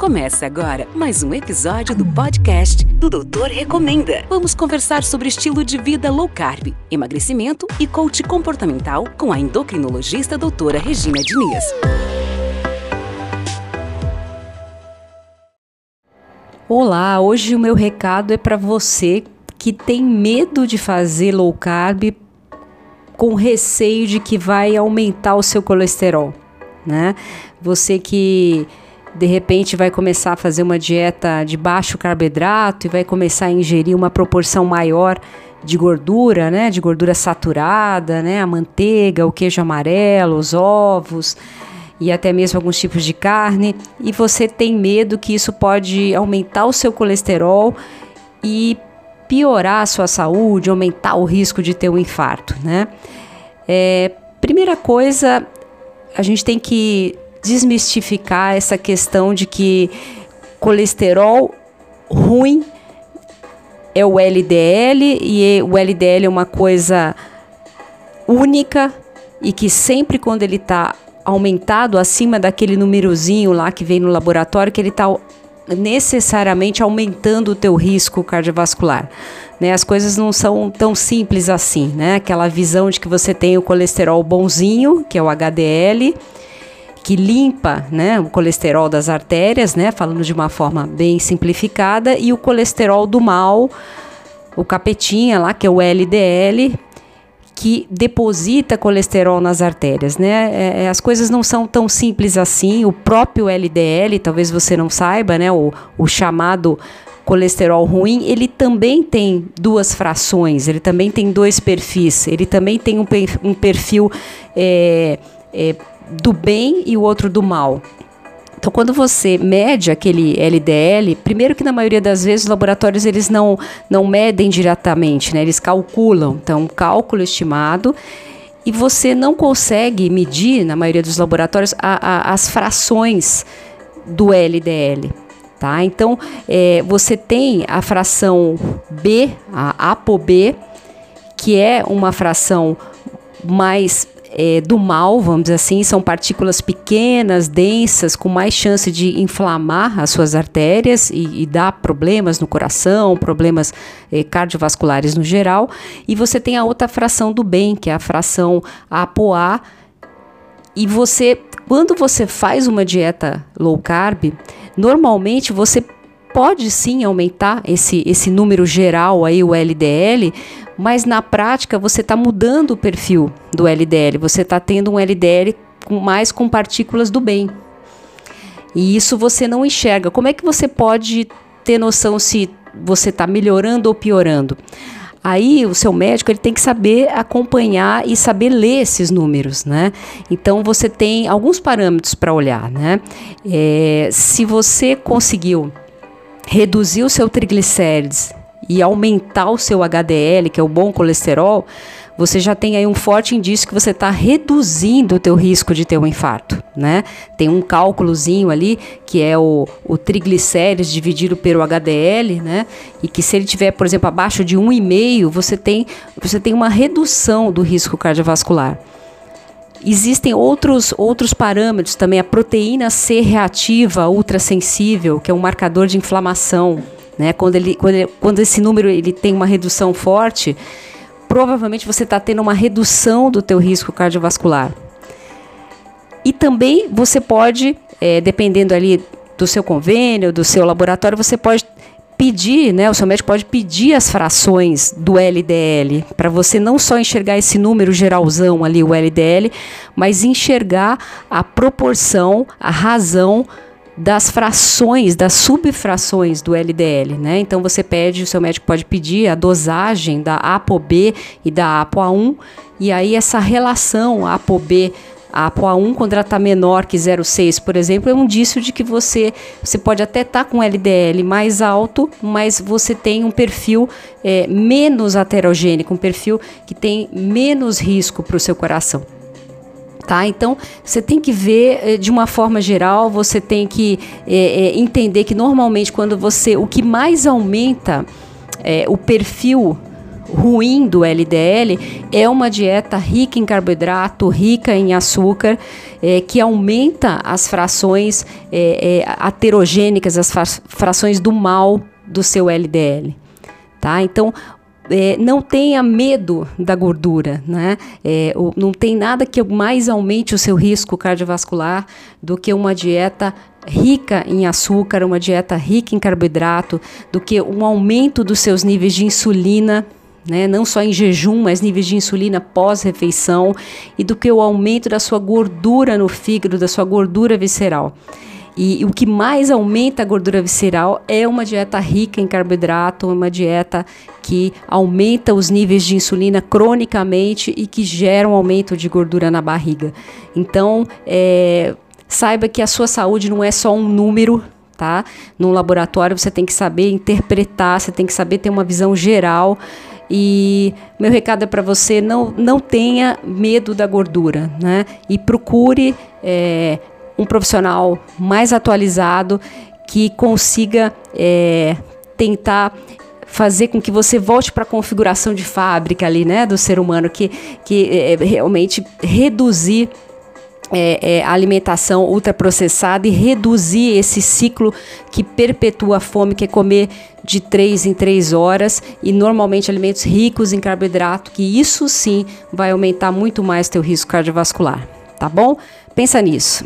Começa agora mais um episódio do podcast do Doutor Recomenda. Vamos conversar sobre estilo de vida low carb, emagrecimento e coach comportamental com a endocrinologista doutora Regina Diniz. Olá, hoje o meu recado é para você que tem medo de fazer low carb com receio de que vai aumentar o seu colesterol, né? Você que de repente vai começar a fazer uma dieta de baixo carboidrato e vai começar a ingerir uma proporção maior de gordura, né, de gordura saturada, né, a manteiga, o queijo amarelo, os ovos e até mesmo alguns tipos de carne, e você tem medo que isso pode aumentar o seu colesterol e piorar a sua saúde, aumentar o risco de ter um infarto, né? É, primeira coisa, a gente tem que desmistificar essa questão de que colesterol ruim é o LDL e o LDL é uma coisa única e que sempre quando ele está aumentado acima daquele númerozinho lá que vem no laboratório que ele está necessariamente aumentando o teu risco cardiovascular. Né? As coisas não são tão simples assim, né? Aquela visão de que você tem o colesterol bonzinho, que é o HDL, que limpa né, o colesterol das artérias, né, falando de uma forma bem simplificada, e o colesterol do mal, o capetinha lá, que é o LDL, que deposita colesterol nas artérias, né? É, é as coisas não são tão simples assim. O próprio LDL, talvez você não saiba, né? O, o chamado colesterol ruim, ele também tem duas frações, ele também tem dois perfis, ele também tem um, perfil é, é, do bem e o outro do mal. Então, quando você mede aquele LDL, primeiro que na maioria das vezes os laboratórios eles não, não medem diretamente, né? Eles calculam, então cálculo estimado e você não consegue medir, na maioria dos laboratórios, a, a, as frações do LDL. Tá? Então, é, você tem a fração B, a ApoB, que é uma fração mais é, do mal, vamos dizer assim, são partículas pequenas, densas, com mais chance de inflamar as suas artérias e, e dar problemas no coração, problemas é, cardiovasculares no geral. E você tem a outra fração do bem, que é a fração ApoA. E você, quando você faz uma dieta low carb, normalmente você pode sim aumentar esse, esse número geral aí, o LDL, mas na prática você está mudando o perfil do LDL, você está tendo um LDL mais com partículas do bem. E isso você não enxerga. Como é que você pode ter noção se você está melhorando ou piorando? Aí o seu médico ele tem que saber acompanhar e saber ler esses números, né? Então você tem alguns parâmetros para olhar, né? É, se você conseguiu reduzir o seu triglicérides e aumentar o seu HDL, que é o bom colesterol, você já tem aí um forte indício que você está reduzindo o teu risco de ter um infarto, né? Tem um cálculozinho ali que é o, o triglicérides dividido pelo HDL, né? E que se ele tiver, por exemplo, abaixo de 1,5, você tem, você tem uma redução do risco cardiovascular. Existem outros, outros parâmetros também, a proteína C reativa ultrassensível, que é um marcador de inflamação, né? Quando, ele, quando, ele, quando esse número ele tem uma redução forte, provavelmente você está tendo uma redução do teu risco cardiovascular. E também você pode, é, dependendo ali do seu convênio, do seu laboratório, você pode pedir, né, o seu médico pode pedir as frações do LDL, para você não só enxergar esse número geralzão ali, o LDL, mas enxergar a proporção, a razão das frações, das subfrações do LDL, né? Então você pede, o seu médico pode pedir a dosagem da ApoB e da ApoA1 e aí essa relação ApoB a ApoA1 quando ela está menor que 0,6, por exemplo, é um indício de que você, você pode até estar tá com LDL mais alto, mas você tem um perfil é, menos aterogênico, um perfil que tem menos risco para o seu coração tá? Então você tem que ver eh, de uma forma geral, você tem que é, entender que normalmente quando você, o que mais aumenta é, o perfil ruim do LDL é uma dieta rica em carboidrato, rica em açúcar, é, que aumenta as frações aterogênicas, as frações do mal do seu LDL. Tá? Então, é, não tenha medo da gordura, né? É, não tem nada que mais aumente o seu risco cardiovascular do que uma dieta rica em açúcar, uma dieta rica em carboidrato, do que um aumento dos seus níveis de insulina. Né, não só em jejum, mas níveis de insulina pós-refeição, e do que o aumento da sua gordura no fígado, da sua gordura visceral. E, o que mais aumenta a gordura visceral é uma dieta rica em carboidrato, uma dieta que aumenta os níveis de insulina cronicamente e que gera um aumento de gordura na barriga. Então, é, saiba que a sua saúde não é só um número, tá? No laboratório você tem que saber interpretar, você tem que saber ter uma visão geral. E meu recado é para você: não, não tenha medo da gordura, né? E procure é, um profissional mais atualizado que consiga é, tentar fazer com que você volte para a configuração de fábrica ali, né, do ser humano, que, que é, realmente reduzir é, é, a alimentação ultraprocessada e reduzir esse ciclo que perpetua a fome, que é comer de três em três horas e normalmente alimentos ricos em carboidrato, que isso sim vai aumentar muito mais teu risco cardiovascular, tá bom? Pensa nisso.